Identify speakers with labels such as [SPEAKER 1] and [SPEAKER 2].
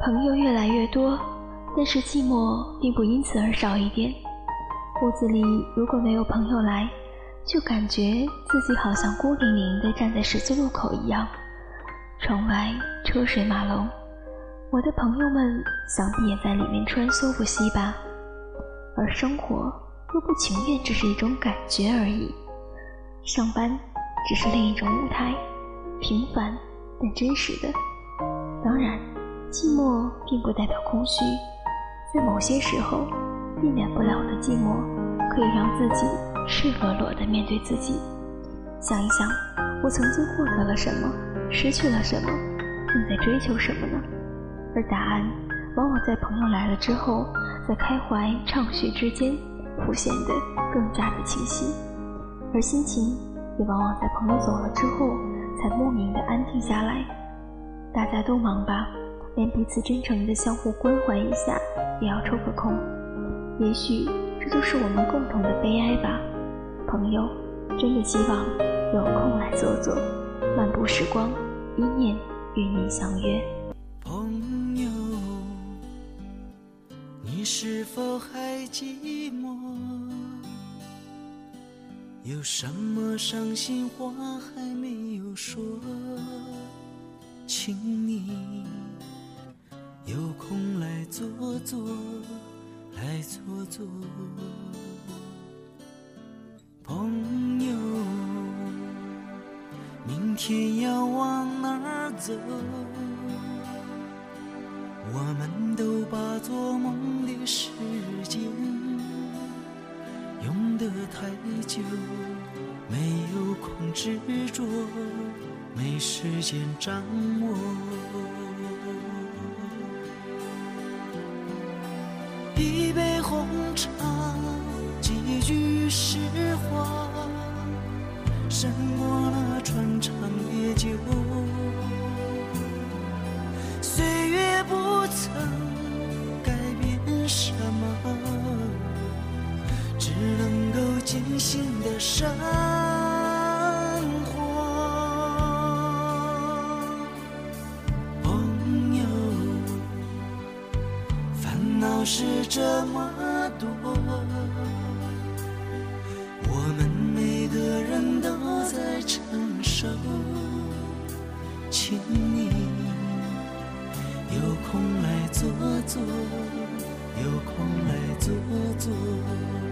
[SPEAKER 1] 朋友越来越多，但是寂寞并不因此而少一点。屋子里如果没有朋友来，就感觉自己好像孤零零地站在十字路口一样。窗外车水马龙，我的朋友们想必也在里面穿梭不息吧。而生活又不情愿只是一种感觉而已，上班只是另一种舞台，平凡但真实的。当然，寂寞并不代表空虚，在某些时候，避免不了的寂寞，可以让自己赤裸裸地面对自己，想一想，我曾经获得了什么，失去了什么，正在追求什么呢？而答案，往往在朋友来了之后。在开怀畅叙之间，浮现得更加的清晰，而心情也往往在朋友走了之后，才莫名的安定下来。大家都忙吧，连彼此真诚的相互关怀一下，也要抽个空。也许这就是我们共同的悲哀吧。朋友，真的希望有空来坐坐，漫步时光，一念与你相约。
[SPEAKER 2] 朋友，你是否还寂寞？有什么伤心话还没有说？请你做做，来做做。朋友，明天要往哪儿走？我们都把做梦的时间用得太久，没有空执着，没时间掌握。红茶，几句诗话，胜过那穿肠烈酒。岁月不曾改变什么？只能够尽心的生活。朋友，烦恼是这么多我们每个人都在承受请你有空来坐坐有空来坐坐。